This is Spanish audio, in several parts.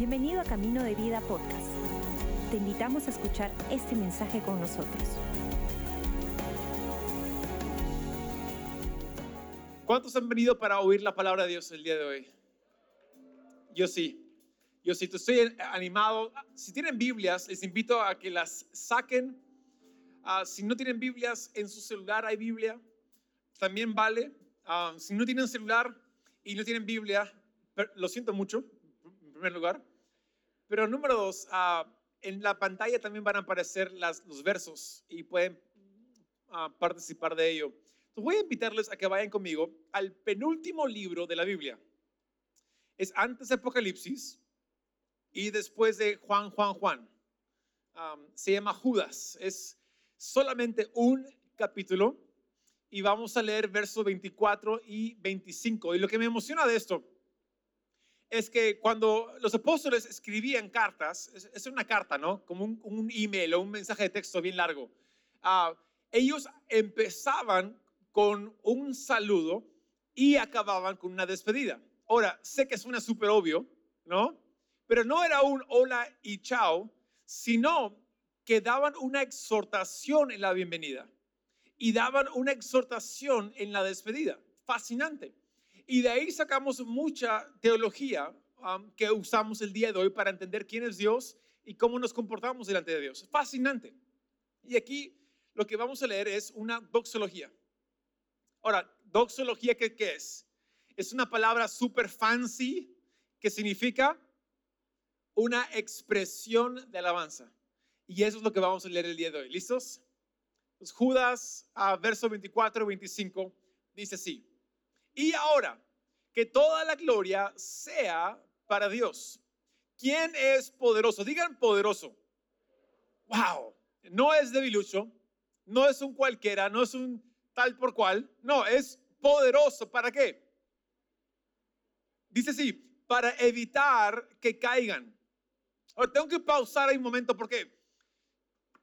Bienvenido a Camino de Vida Podcast. Te invitamos a escuchar este mensaje con nosotros. ¿Cuántos han venido para oír la palabra de Dios el día de hoy? Yo sí. Yo sí, estoy animado. Si tienen Biblias, les invito a que las saquen. Ah, si no tienen Biblias, en su celular hay Biblia. También vale. Ah, si no tienen celular y no tienen Biblia, lo siento mucho, en primer lugar. Pero número dos, ah, en la pantalla también van a aparecer los versos y pueden participar de ello. Entonces voy a invitarles a que vayan conmigo al penúltimo libro de la Biblia. Es antes de Apocalipsis y después de Juan, Juan, Juan. se llama Judas. Es solamente un capítulo y vamos a leer versos 24 y 25. Y lo que me emociona de esto es que cuando los apóstoles escribían cartas, es, una carta, ¿no? Como un, email o un mensaje de texto bien largo. Ah, ellos empezaban con un saludo y acababan con una despedida. Ahora, sé que suena súper obvio, ¿no? Pero no era un hola y chao, sino que daban una exhortación en la bienvenida y daban una exhortación en la despedida. Fascinante. Y de ahí sacamos mucha teología um, que usamos el día de hoy para entender quién es Dios y cómo nos comportamos delante de Dios. Fascinante. Y aquí lo que vamos a leer es una doxología. Ahora, doxología, ¿qué, es? Es una palabra súper fancy que significa una expresión de alabanza. Y eso es lo que vamos a leer el día de hoy. ¿Listos? Pues Judas, a verso 24 25, dice así. Y ahora, que toda la gloria sea para Dios. ¿Quién es poderoso? Digan poderoso. Wow. No es debilucho, no es un cualquiera, no es un tal por cual. No, es poderoso. ¿Para qué? Dice así, para evitar que caigan. Ahora tengo que pausar ahí un momento porque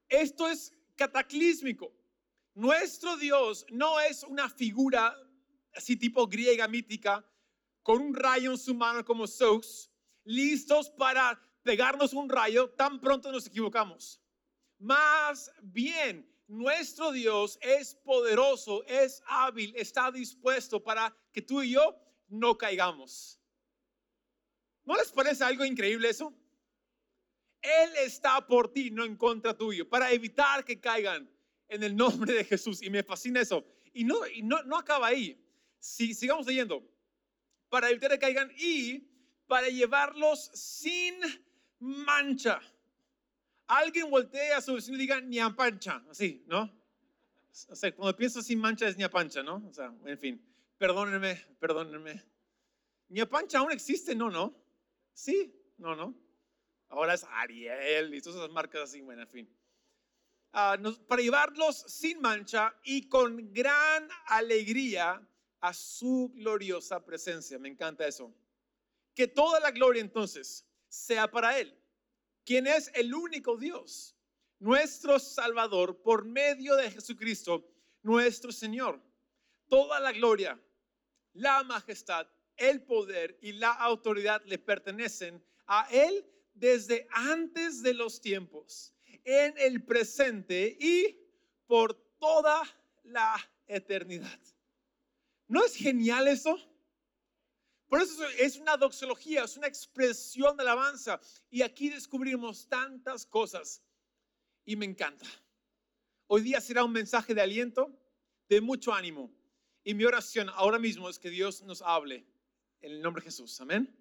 esto es cataclísmico. Nuestro Dios no es una figura así tipo griega mítica, con un rayo en su mano como Zeus, listos para pegarnos un rayo tan pronto nos equivocamos. Más bien, nuestro Dios es poderoso, es hábil, está dispuesto para que tú y yo no caigamos. ¿No les parece algo increíble eso? Él está por ti, no en contra tuyo, para evitar que caigan en el nombre de Jesús. Y me fascina eso. Y no, y no, no acaba ahí. Si, sigamos leyendo. Para evitar que caigan y para llevarlos sin mancha. Alguien voltea a su vecino y diga ni a pancha, así, ¿no? O sea, cuando pienso sin mancha es ni a pancha, ¿no? O sea, en fin, perdónenme, perdónenme. Ni a pancha aún existe, ¿no? ¿No? Sí, no, no. Ahora es Ariel y todas esas marcas así, bueno, en fin. Ah, para llevarlos sin mancha y con gran alegría a su gloriosa presencia. Me encanta eso. Que toda la gloria entonces sea para Él, quien es el único Dios, nuestro Salvador, por medio de Jesucristo, nuestro Señor. Toda la gloria, la majestad, el poder y la autoridad le pertenecen a Él desde antes de los tiempos, en el presente y por toda la eternidad. ¿No es genial eso? Por eso es una doxología, es una expresión de alabanza. Y aquí descubrimos tantas cosas. Y me encanta. Hoy día será un mensaje de aliento, de mucho ánimo. Y mi oración ahora mismo es que Dios nos hable en el nombre de Jesús. Amén.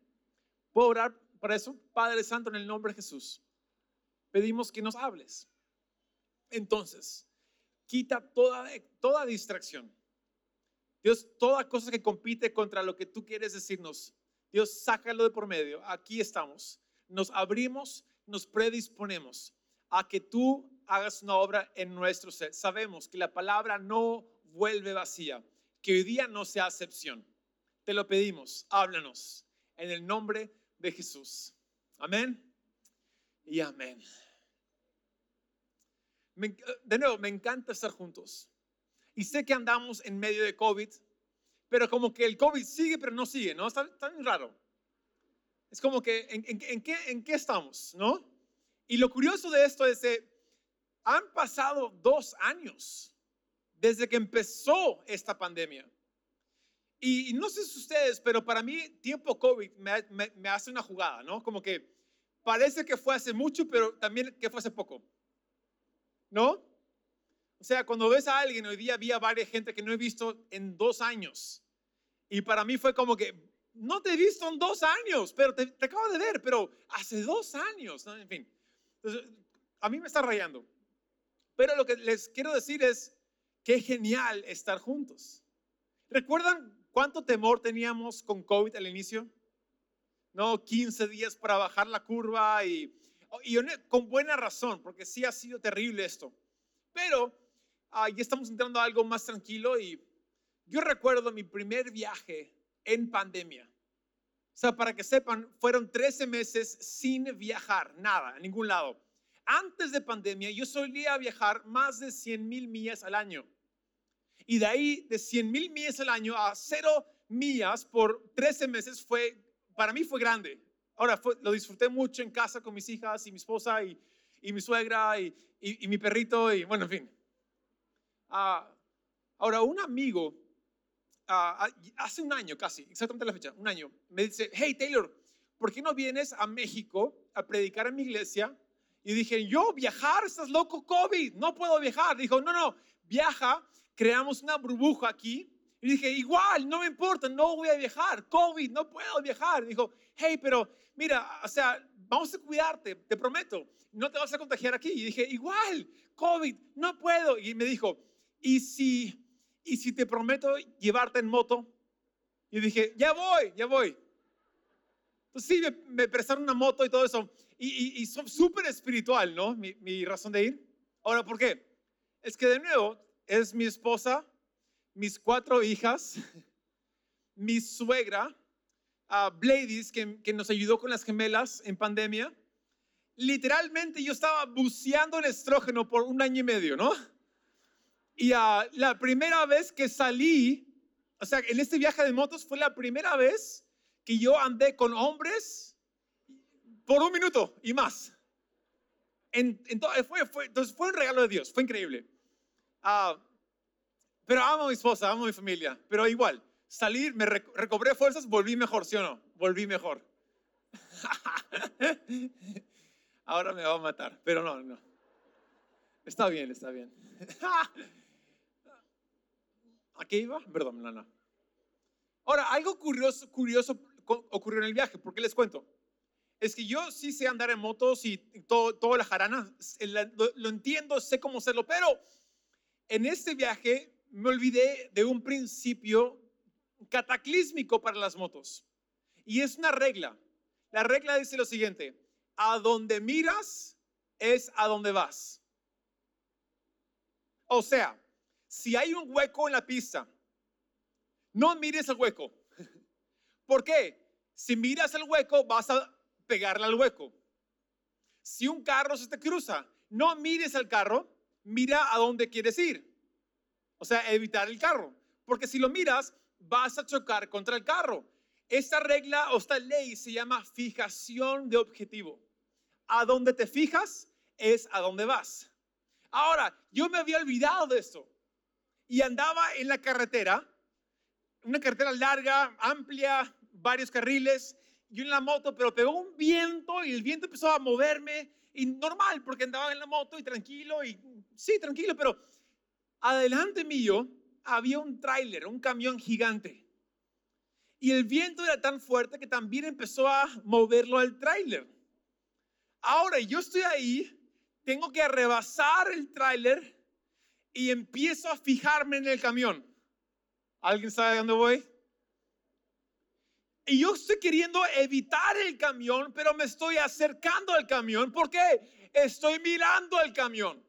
¿Puedo orar para eso? Padre Santo, en el nombre de Jesús. Pedimos que nos hables. Entonces, quita toda, toda distracción Dios, toda cosa que compite contra lo que tú quieres decirnos, Dios, sácalo de por medio. Aquí estamos. Nos abrimos, nos predisponemos a que tú hagas una obra en nuestro ser. Sabemos que la palabra no vuelve vacía, que hoy día no sea excepción. Te lo pedimos, háblanos en el nombre de Jesús. Amén y amén. De nuevo, me encanta estar juntos. Y sé que andamos en medio de COVID, pero como que el COVID sigue, pero no sigue, ¿no? Está, tan raro. Es como que, ¿en, en, qué, ¿en qué estamos? ¿No? Y lo curioso de esto es que han pasado dos años desde que empezó esta pandemia. Y, no sé si ustedes, pero para mí tiempo COVID me, me, hace una jugada, ¿no? Como que parece que fue hace mucho, pero también que fue hace poco. ¿No? O sea, cuando ves a alguien, hoy día había varias gente que no he visto en dos años. Y para mí fue como que, no te he visto en dos años, pero te, te acabo de ver, pero hace dos años, ¿no? En fin. Entonces, a mí me está rayando. Pero lo que les quiero decir es, qué genial estar juntos. ¿Recuerdan ¿Cuánto temor teníamos con COVID al inicio? No, 15 días para bajar la curva y, y con buena razón, porque sí ha sido terrible esto. Pero ah, ya estamos entrando a algo más tranquilo y yo recuerdo mi primer viaje en pandemia. O sea, para que sepan, fueron 13 meses sin viajar, nada, a ningún lado. Antes de pandemia, yo solía viajar más de 100 mil millas al año. Y de ahí, de 100 mil millas al año a cero millas por 13 meses, fue, para mí fue grande. Ahora, lo disfruté mucho en casa con mis hijas y mi esposa y, mi suegra y, y, mi perrito y bueno, en fin. Ah, ahora, un amigo, ah, ah, hace un año casi, exactamente la fecha, un año, me dice, hey Taylor, ¿por qué no vienes a México a predicar en mi iglesia? Y dije, yo viajar, estás loco, COVID, no puedo viajar. Dijo, no, no, viaja creamos una burbuja aquí. Y dije, igual, no me importa, no voy a viajar. COVID, no puedo viajar. Dijo, hey, pero mira, o sea, vamos a cuidarte, te prometo, no te vas a contagiar aquí. Y dije, igual, COVID, no puedo. Y me dijo, ¿y si, y si te prometo llevarte en moto? Y dije, ya voy, ya voy. Entonces sí, me, prestaron una moto y todo eso. Y, y, súper espiritual, ¿no? Mi, mi razón de ir. Ahora, ¿por qué? Es que de nuevo, es mi esposa, mis cuatro hijas, mi suegra, uh, Bladys, que, que, nos ayudó con las gemelas en pandemia. Literalmente yo estaba buceando el estrógeno por un año y medio, ¿no? Y uh, la primera vez que salí, o sea, en este viaje de motos fue la primera vez que yo andé con hombres por un minuto y más. En, fue, fue, entonces fue un regalo de Dios, fue increíble. Ah, pero amo a mi esposa, amo a mi familia. Pero igual, salir, me recobré fuerzas, volví mejor, ¿sí o no? Volví mejor. Ahora me va a matar, pero no, no. Está bien, está bien. ¿A qué iba? Perdón, no, no. Ahora, algo curioso, curioso ocurrió en el viaje, ¿por qué les cuento? Es que yo sí sé andar en motos y todo, toda la jarana, lo, lo entiendo, sé cómo hacerlo, pero en este viaje me olvidé de un principio cataclísmico para las motos. Y es una regla. La regla dice lo siguiente, a donde miras es a donde vas. O sea, si hay un hueco en la pista, no mires el hueco. ¿Por qué? Si miras el hueco, vas a pegarle al hueco. Si un carro se te cruza, no mires al carro, mira a dónde quieres ir. O sea, evitar el carro. Porque si lo miras, vas a chocar contra el carro. Esta regla o esta ley se llama fijación de objetivo. A dónde te fijas es a dónde vas. Ahora, yo me había olvidado de esto y andaba en la carretera, una carretera larga, amplia, varios carriles, yo en la moto, pero pegó un viento y el viento empezó a moverme y normal, porque andaba en la moto y tranquilo y sí, tranquilo, pero adelante mío había un tráiler, un camión gigante. Y el viento era tan fuerte que también empezó a moverlo al tráiler. Ahora yo estoy ahí, tengo que rebasar el tráiler y empiezo a fijarme en el camión. ¿Alguien sabe dónde? Y yo estoy queriendo evitar el camión, pero me estoy acercando al camión. ¿Por qué? Estoy mirando al camión.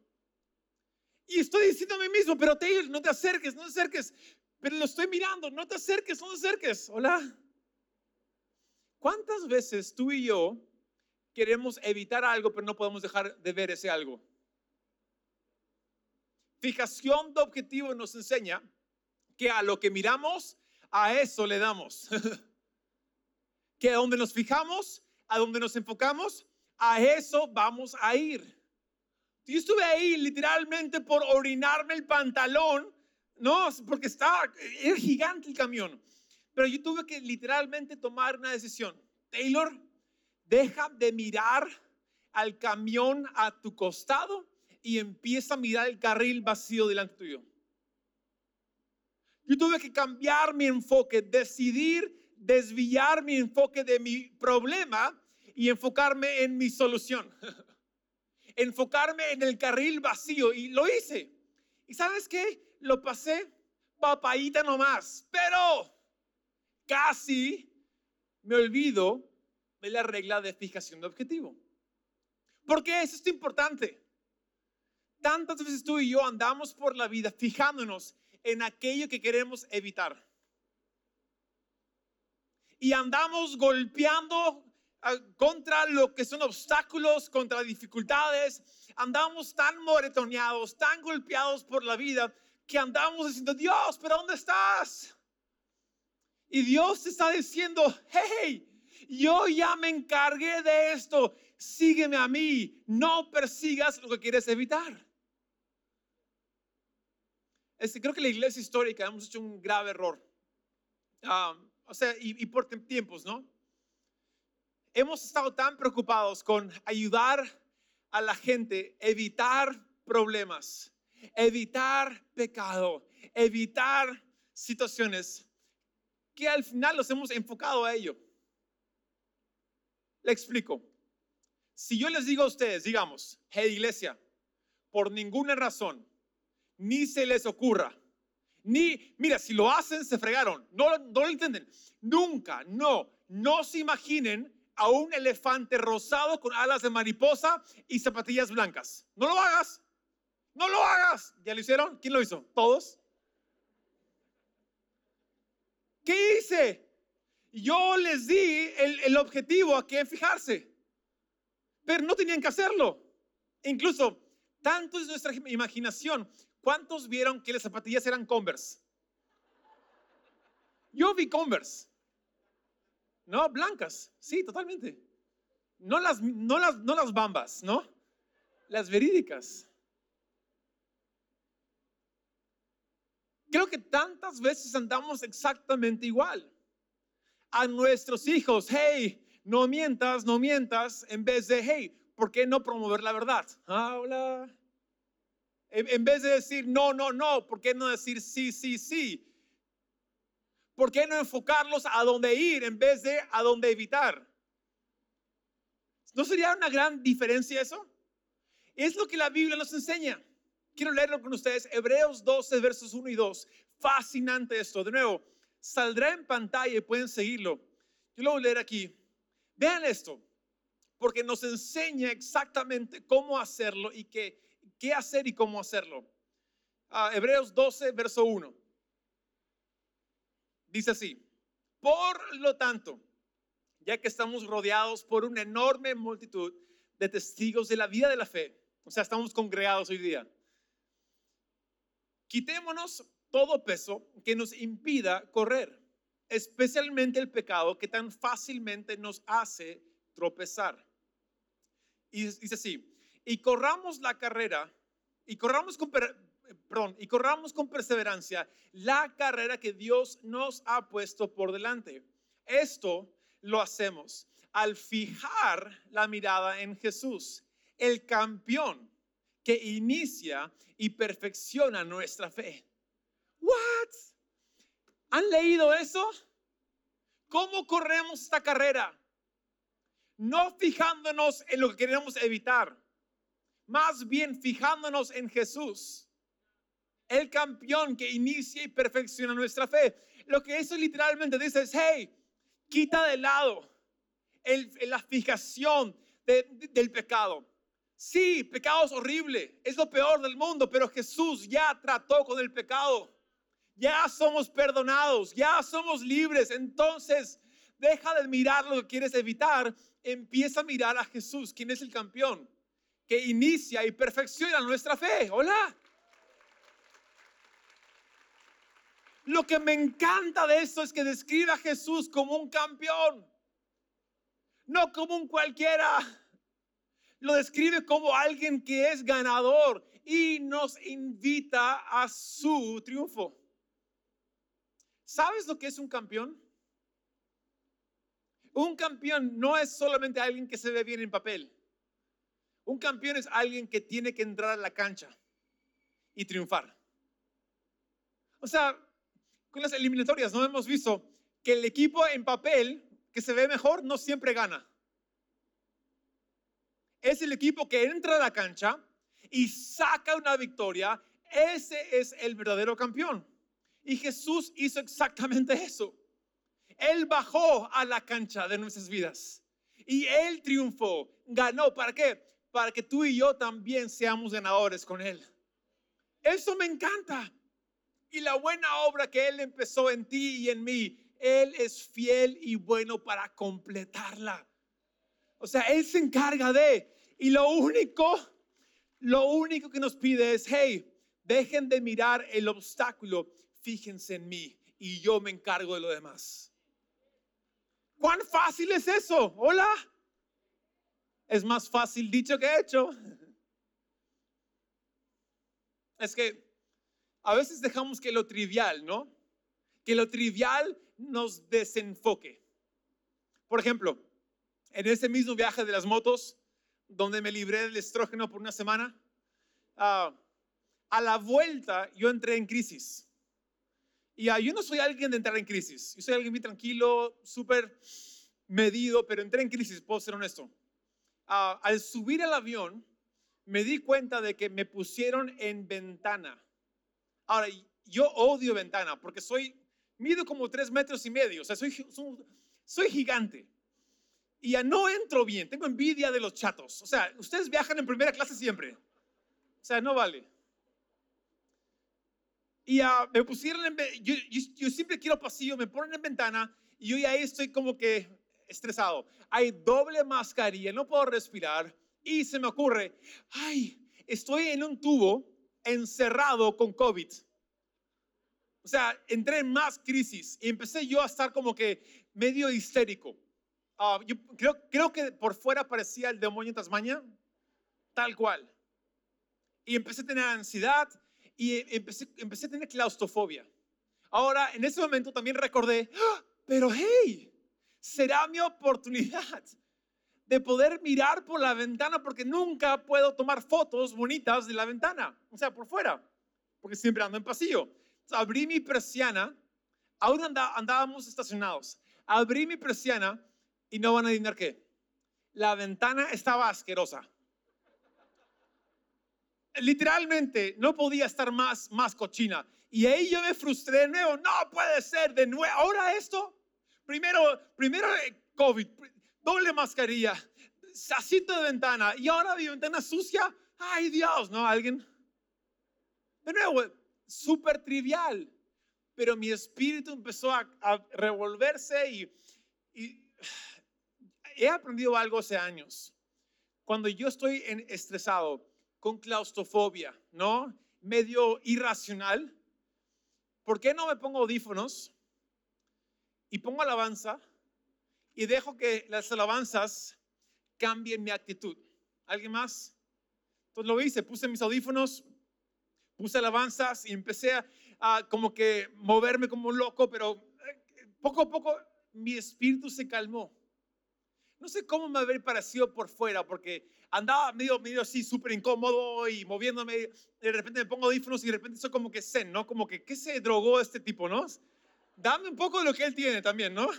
Y estoy diciendo a mí mismo, pero Taylor, no te acerques, no te acerques. Pero lo estoy mirando, no te acerques, no te acerques. Hola. ¿Cuántas veces tú y yo queremos evitar algo, pero no podemos dejar de ver ese algo? Fijación de objetivo nos enseña que a lo que miramos, a eso le damos. que a donde nos fijamos, a donde nos enfocamos, a eso vamos a ir. Yo estuve ahí literalmente por orinarme el pantalón, no, porque estaba, era gigante el camión. Pero yo tuve que literalmente tomar una decisión. Taylor, deja de mirar al camión a tu costado y empieza a mirar el carril vacío delante tuyo. Yo tuve que cambiar mi enfoque, decidir desviar mi enfoque de mi problema y enfocarme en mi solución. enfocarme en el carril vacío y lo hice. ¿Y sabes qué? Lo pasé papayita nomás, pero casi me olvido de la regla de fijación de objetivo. ¿Por qué es esto importante? Tantas veces tú y yo andamos por la vida fijándonos en aquello que queremos evitar. Y andamos golpeando ah, contra lo que son obstáculos, contra dificultades. Andamos tan moretoneados, tan golpeados por la vida, que andamos diciendo, Dios, pero ¿dónde estás? Y Dios te está diciendo, hey, yo ya me encargué de esto, sígueme a mí, no persigas lo que quieres evitar. Este, creo que la iglesia histórica hemos hecho un grave error. Ah, o sea, y, por tiempos, ¿no? Hemos estado tan preocupados con ayudar a la gente, evitar problemas, evitar pecado, evitar situaciones que al final los hemos enfocado a ello. Le explico. Si yo les digo a ustedes, digamos, hey iglesia, por ninguna razón, ni se les ocurra, ni, mira, si lo hacen, se fregaron, no, no lo entienden, nunca, no, no se imaginen a un elefante rosado con alas de mariposa y zapatillas blancas. No lo hagas, no lo hagas. ¿Ya lo hicieron? ¿Quién lo hizo? ¿Todos? ¿Qué hice? Yo les di el, objetivo a quién fijarse, pero no tenían que hacerlo. Incluso, tanto es nuestra imaginación. ¿Cuántos vieron que las zapatillas eran Converse? Yo vi Converse. No, blancas. Sí, totalmente. No las, no las, no las bambas, ¿no? Las verídicas. Creo que tantas veces andamos exactamente igual. A nuestros hijos, hey, no mientas, no mientas, en vez de, hey, ¿por qué no promover la verdad? Habla. En vez de decir no, no, no, ¿por qué no decir sí, sí, sí? ¿Por qué no enfocarlos a dónde ir en vez de a dónde evitar? ¿No sería una gran diferencia eso? Es lo que la Biblia nos enseña. Quiero leerlo con ustedes, Hebreos 12, versos 1 y 2. Fascinante esto. De nuevo, saldrá en pantalla y pueden seguirlo. Yo lo voy a leer aquí. Vean esto, porque nos enseña exactamente cómo hacerlo y qué, hacer y cómo hacerlo. Ah, Hebreos 12, verso 1. Dice así, por lo tanto, ya que estamos rodeados por una enorme multitud de testigos de la vida de la fe, o sea, estamos congregados hoy día, Quitémonos todo peso que nos impida correr, especialmente el pecado que tan fácilmente nos hace tropezar. Y dice así, y corramos la carrera, y corramos con, perdón, y corramos con perseverancia la carrera que Dios nos ha puesto por delante. Esto lo hacemos al fijar la mirada en Jesús, el campeón que inicia y perfecciona nuestra fe. What? ¿Han leído eso? ¿Cómo corremos esta carrera? No fijándonos en lo que queremos evitar, más bien fijándonos en Jesús, el campeón que inicia y perfecciona nuestra fe. Lo que eso literalmente dice es, hey, quita de lado la fijación del pecado Sí, pecado es horrible, es lo peor del mundo, pero Jesús ya trató con el pecado. Ya somos perdonados, ya somos libres. Entonces, deja de mirar lo que quieres evitar, empieza a mirar a Jesús, quien es el campeón, que inicia y perfecciona nuestra fe. Hola. Lo que me encanta de esto es que describe a Jesús como un campeón. no como un cualquiera. Lo describe como alguien que es ganador y nos invita a su triunfo. ¿Sabes lo que es un campeón? Un campeón no es solamente alguien que se ve bien en papel. Un campeón es alguien que tiene que entrar a la cancha y triunfar. O sea, con las eliminatorias no hemos visto que el equipo en papel que se ve mejor no siempre gana. Es el equipo que entra a la cancha y saca una victoria. Ese es el verdadero campeón. Y Jesús hizo exactamente eso. Él bajó a la cancha de nuestras vidas. Y Él triunfó, ganó. ¿Para qué? Para que tú y yo también seamos ganadores con Él. Eso me encanta. Y la buena obra que Él empezó en ti y en mí, Él es fiel y bueno para completarla. O sea, Él se encarga de. Y lo único, lo único que nos pide es, hey, dejen de mirar el obstáculo, fíjense en mí y yo me encargo de lo demás. ¿Cuán fácil es eso? Hola. Es más fácil dicho que hecho. Es que a veces dejamos que lo trivial, ¿no? Que lo trivial nos desenfoque. Por ejemplo, en ese mismo viaje de las motos, donde me libré del estrógeno por una semana, ah, a la vuelta yo entré en crisis. Y uh, yo no soy alguien de entrar en crisis. Yo soy alguien muy tranquilo, súper medido, pero entré en crisis, puedo ser honesto. Ah, al subir al avión, me di cuenta de que me pusieron en ventana. Ahora, yo odio ventana porque soy, mido como tres metros y medio, o sea, soy, soy, gigante. Y ya no entro bien, tengo envidia de los chatos. O sea, ustedes viajan en primera clase siempre. O sea, no vale. Y ya me pusieron en, yo, yo, siempre quiero pasillo, me ponen en ventana y yo ya estoy como que estresado. Hay doble mascarilla, no puedo respirar y se me ocurre, ay, estoy en un tubo encerrado con COVID. O sea, entré en más crisis y empecé yo a estar como que medio histérico. Ah, yo creo, creo que por fuera parecía el demonio en Tasmania, tal cual. Y empecé a tener ansiedad y empecé, empecé a tener claustrofobia. Ahora, en ese momento también recordé, ¡Ah! pero hey, será mi oportunidad de poder mirar por la ventana porque nunca puedo tomar fotos bonitas de la ventana, o sea, por fuera, porque siempre ando en pasillo. abrí mi persiana, aún andábamos estacionados, abrí mi persiana y no van a adivinar qué. La ventana estaba asquerosa. Literalmente no podía estar más, más cochina. Y ahí yo me frustré de nuevo. No puede ser de nuevo. Ahora esto. Primero, primero eh, COVID doble mascarilla, sacito de ventana y ahora mi ventana sucia. Ay Dios, ¿no? ¿Alguien? De nuevo, súper trivial. Pero mi espíritu empezó a, revolverse y, he aprendido algo hace años. Cuando yo estoy en, estresado, con claustrofobia, ¿no? Medio irracional, ¿por qué no me pongo audífonos y pongo alabanza? y dejo que las alabanzas cambien mi actitud. ¿Alguien más? Entonces lo hice, puse mis audífonos, puse alabanzas y empecé a, como que moverme como un loco, pero eh, poco a poco mi espíritu se calmó. No sé cómo me habría parecido por fuera, porque andaba medio, medio así súper incómodo y moviéndome. De repente me pongo audífonos y de repente soy como que zen, ¿no? Como que, ¿qué se drogó este tipo, no? Dame un poco de lo que él tiene también, ¿no?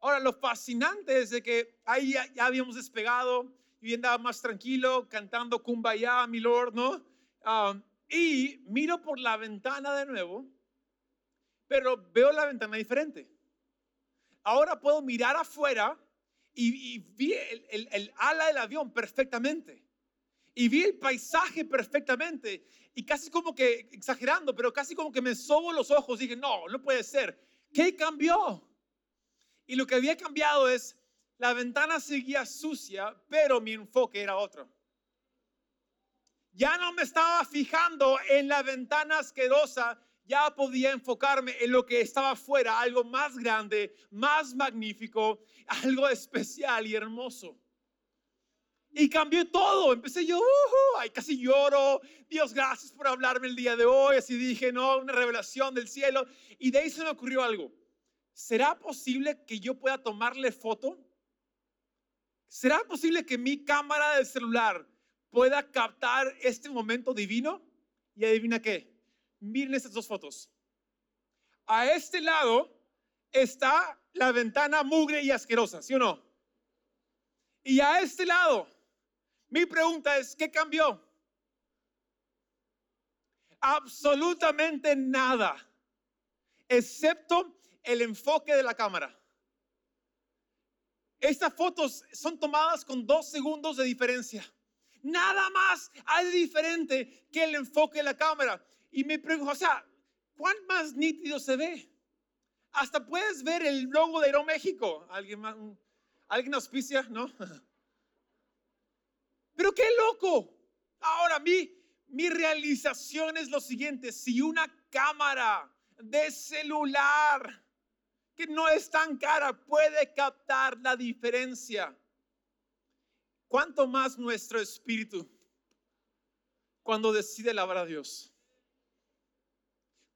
Ahora, lo fascinante es de que ahí ya, habíamos despegado y andaba más tranquilo, cantando Kumbaya, mi Lord, ¿no? Y miro por la ventana de nuevo, pero veo la ventana diferente. Ahora puedo mirar afuera y, vi el, el ala del avión perfectamente. Y vi el paisaje perfectamente. Y casi como que, exagerando, pero casi como que me sobo los ojos. Dije, no, no puede ser. ¿Qué cambió? Y lo que había cambiado es, la ventana seguía sucia, pero mi enfoque era otro. Ya no me estaba fijando en la ventana asquerosa, ya podía enfocarme en lo que estaba afuera, algo más grande, más magnífico, algo especial y hermoso. Y cambió todo. Empecé yo, ay, casi lloro. Dios, gracias por hablarme el día de hoy. Así dije, no, una revelación del cielo. Y de ahí se me ocurrió algo. ¿Será posible que yo pueda tomarle foto? ¿Será posible que mi cámara del celular pueda captar este momento divino? Y adivina qué. Miren estas dos fotos. A este lado está la ventana mugre y asquerosa, ¿sí o no? Y a este lado mi pregunta es, ¿qué cambió? Absolutamente nada, excepto el enfoque de la cámara. Estas fotos son tomadas con dos segundos de diferencia. Nada más hay diferente que el enfoque de la cámara. Y me pregunto, o sea, ¿cuán más nítido se ve? Hasta puedes ver el logo de Aeroméxico. ¿Alguien, más, ¿Alguien auspicia? ¿No? Pero qué loco. Ahora mi, mi realización es lo siguiente. Si una cámara de celular que no es tan cara puede captar la diferencia, ¿cuánto más nuestro espíritu cuando decide alabar a Dios?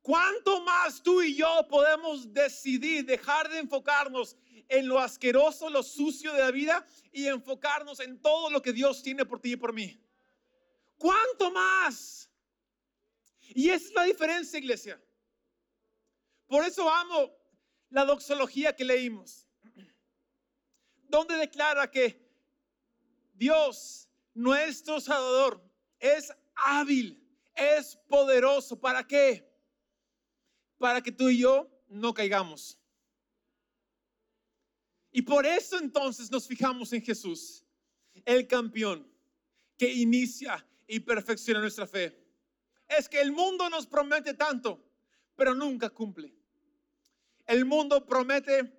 ¿Cuánto más tú y yo podemos decidir dejar de enfocarnos en lo asqueroso, lo sucio de la vida y enfocarnos en todo lo que Dios tiene por ti y por mí. ¿Cuánto más? Y esa es la diferencia, iglesia. Por eso amo la doxología que leímos, donde declara que Dios, nuestro Salvador, es hábil, es poderoso. ¿Para qué? Para que tú y yo no caigamos. Y por eso entonces nos fijamos en Jesús, el campeón que inicia y perfecciona nuestra fe. Es que el mundo nos promete tanto, pero nunca cumple. El mundo promete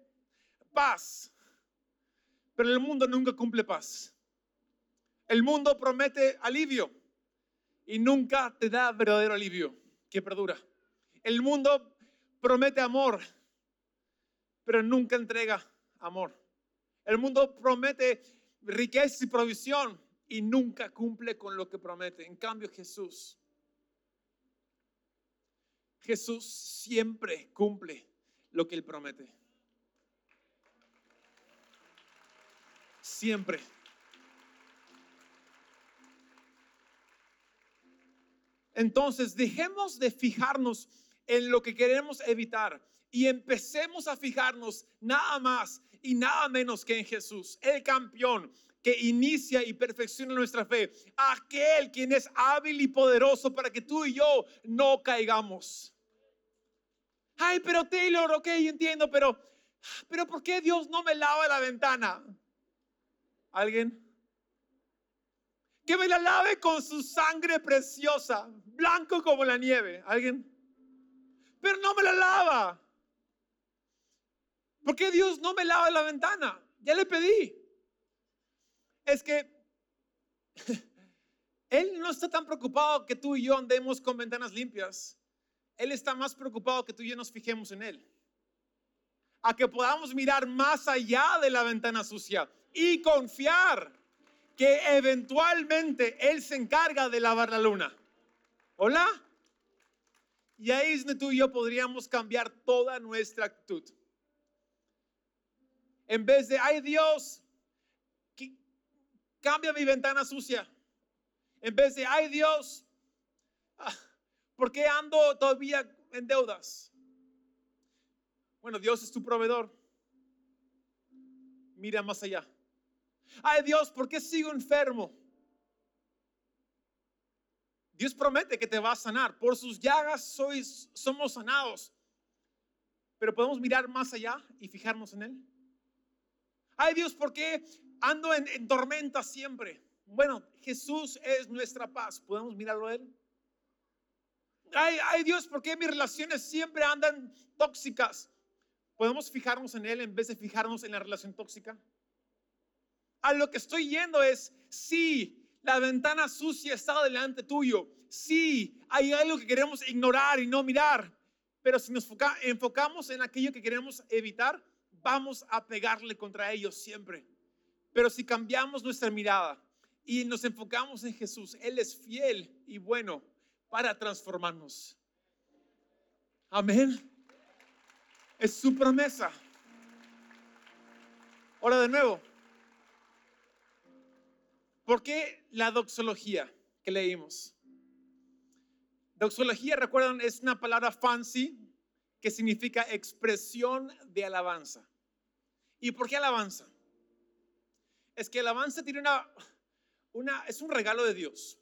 paz, pero el mundo nunca cumple paz. El mundo promete alivio y nunca te da verdadero alivio que perdura. El mundo promete amor, pero nunca entrega amor. El mundo promete riqueza y provisión y nunca cumple con lo que promete. En cambio, Jesús, Jesús siempre cumple lo que Él promete. Siempre. Entonces, dejemos de fijarnos en lo que queremos evitar y empecemos a fijarnos nada más y nada menos que en Jesús, el campeón que inicia y perfecciona nuestra fe, aquel quien es hábil y poderoso para que tú y yo no caigamos. Ay, pero Taylor, ok, entiendo, pero, pero ¿por qué Dios no me lava la ventana? ¿Alguien? Que me la lave con su sangre preciosa, blanco como la nieve. ¿Alguien? Pero no me la lava. ¿Por qué Dios no me lava la ventana? Ya le pedí. Es que Él no está tan preocupado que tú y yo andemos con ventanas limpias. Él está más preocupado que tú y yo nos fijemos en Él. A que podamos mirar más allá de la ventana sucia y confiar que eventualmente Él se encarga de lavar la luna. ¿Hola? Y ahí es donde tú y yo podríamos cambiar toda nuestra actitud. En vez de, ay Dios, cambia mi ventana sucia. En vez de, ay Dios, ah, ¿por qué ando todavía en deudas? Bueno, Dios es tu proveedor. Mira más allá. Ay Dios, ¿por qué sigo enfermo? Dios promete que te va a sanar. Por sus llagas sois, somos sanados. Pero podemos mirar más allá y fijarnos en Él. Ay Dios, ¿por qué ando en, tormenta siempre? Bueno, Jesús es nuestra paz. ¿Podemos mirarlo a Él? Ay, ay Dios, ¿por qué mis relaciones siempre andan tóxicas? ¿Podemos fijarnos en Él en vez de fijarnos en la relación tóxica? A lo que estoy yendo es, sí, la ventana sucia está delante tuyo. Sí, hay algo que queremos ignorar y no mirar. Pero si nos enfocamos en aquello que queremos evitar, vamos a pegarle contra ellos siempre. Pero si cambiamos nuestra mirada y nos enfocamos en Jesús, Él es fiel y bueno para transformarnos. Amén. Es su promesa. Ahora de nuevo, ¿por qué la doxología que leímos? Doxología, recuerdan, es una palabra fancy que significa expresión de alabanza. ¿Y por qué alabanza? Es que alabanza tiene una, una, es un regalo de Dios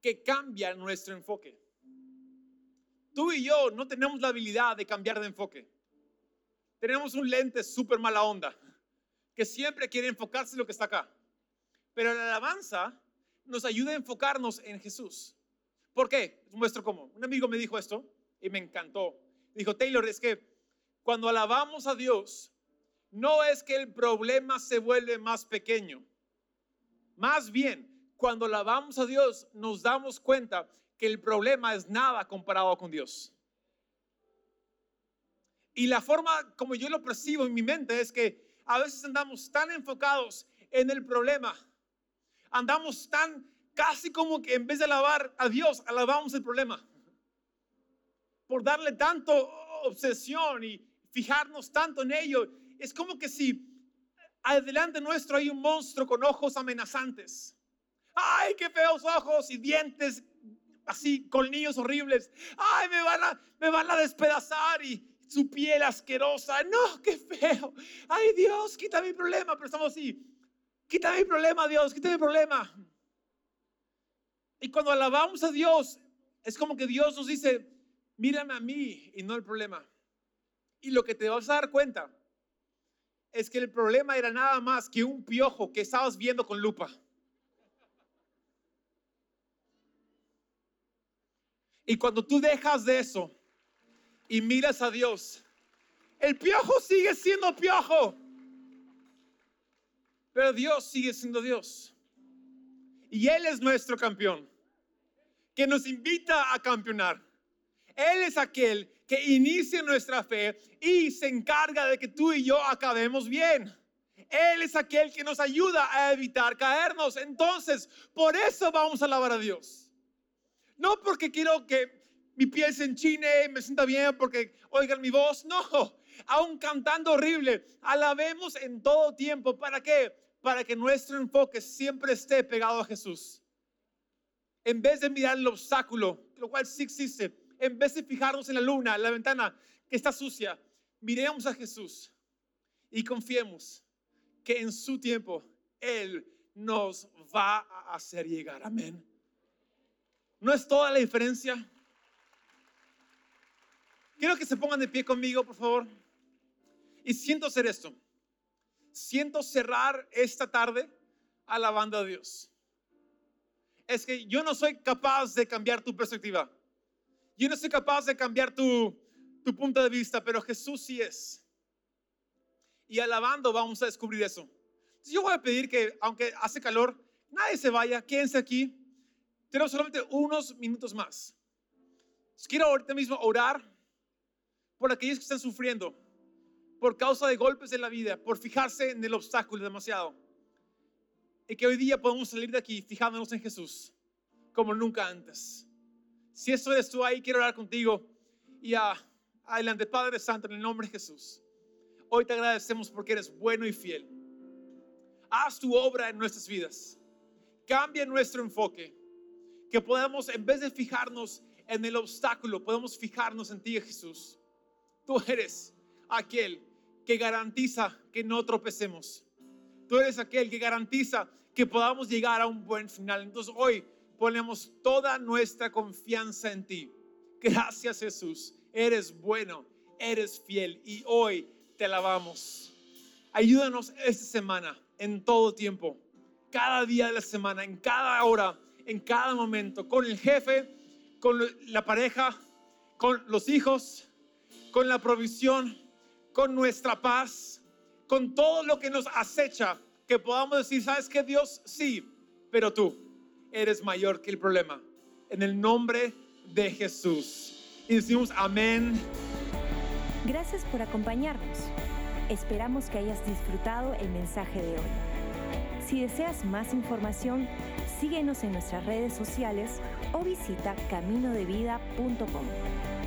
que cambia nuestro enfoque. Tú y yo no tenemos la habilidad de cambiar de enfoque. Tenemos un lente súper mala onda que siempre quiere enfocarse en lo que está acá. Pero la alabanza nos ayuda a enfocarnos en Jesús. ¿Por qué? Muestro cómo. Un amigo me dijo esto y me encantó. Dijo, Taylor, es que cuando alabamos a Dios, no es que el problema se vuelve más pequeño. Más bien, cuando alabamos a Dios, nos damos cuenta que el problema es nada comparado con Dios. Y la forma como yo lo percibo en mi mente es que a veces andamos tan enfocados en el problema, andamos tan casi como que en vez de alabar a Dios, alabamos el problema. Por darle tanto obsesión y fijarnos tanto en ello, es como que si adelante nuestro hay un monstruo con ojos amenazantes. Ay, qué feos ojos y dientes así, colmillos horribles. Ay, me van a, me van a despedazar y su piel asquerosa. No, qué feo. Ay, Dios, quita mi problema. Pero estamos así. Quita mi problema, Dios, quita mi problema. Y cuando alabamos a Dios, es como que Dios nos dice, mírame a mí y no el problema. Y lo que te vas a dar cuenta es que el problema era nada más que un piojo que estabas viendo con lupa. Y cuando tú dejas de eso y miras a Dios, el piojo sigue siendo piojo. Pero Dios sigue siendo Dios. Y Él es nuestro campeón, que nos invita a campeonar. Él es aquel que inicia nuestra fe y se encarga de que tú y yo acabemos bien. Él es aquel que nos ayuda a evitar caernos. Entonces, por eso vamos a alabar a Dios. No porque quiero que mi piel se enchine, me sienta bien, porque oigan mi voz. No, aún cantando horrible, alabemos en todo tiempo. ¿Para qué? Para que nuestro enfoque siempre esté pegado a Jesús. En vez de mirar el obstáculo, lo cual sí existe, en vez de fijarnos en la luna, en la ventana que está sucia, miremos a Jesús y confiemos que en su tiempo Él nos va a hacer llegar. Amén. ¿No es toda la diferencia? Quiero que se pongan de pie conmigo, por favor. Y siento hacer esto. Siento cerrar esta tarde alabando a Dios. Es que yo no soy capaz de cambiar tu perspectiva. Yo no soy capaz de cambiar tu, tu punto de vista, pero Jesús sí es. Y alabando vamos a descubrir eso. yo voy a pedir que, aunque hace calor, nadie se vaya, quédense aquí. Tenemos solamente unos minutos más. Quiero ahorita mismo orar por aquellos que están sufriendo por causa de golpes de la vida, por fijarse en el obstáculo demasiado. Y que hoy día podamos salir de aquí fijándonos en Jesús como nunca antes. Si eso es tú ahí, quiero hablar contigo. Y a, adelante, Padre Santo, en el nombre de Jesús. Hoy te agradecemos porque eres bueno y fiel. Haz tu obra en nuestras vidas. Cambia nuestro enfoque. Que podamos, en vez de fijarnos en el obstáculo, podemos fijarnos en ti, Jesús. Tú eres aquel que garantiza que no tropecemos. Tú eres aquel que garantiza que podamos llegar a un buen final. Entonces hoy ponemos toda nuestra confianza en ti. Gracias Jesús, eres bueno, eres fiel y hoy te alabamos. Ayúdanos esta semana, en todo tiempo, cada día de la semana, en cada hora, en cada momento, con el jefe, con la pareja, con los hijos, con la provisión, con nuestra paz, con todo lo que nos acecha, que podamos decir, ¿sabes que Dios? Sí, pero tú eres mayor que el problema. En el nombre de Jesús. Y decimos amén. Gracias por acompañarnos. Esperamos que hayas disfrutado el mensaje de hoy. Si deseas más información, síguenos en nuestras redes sociales o visita caminodevida.com.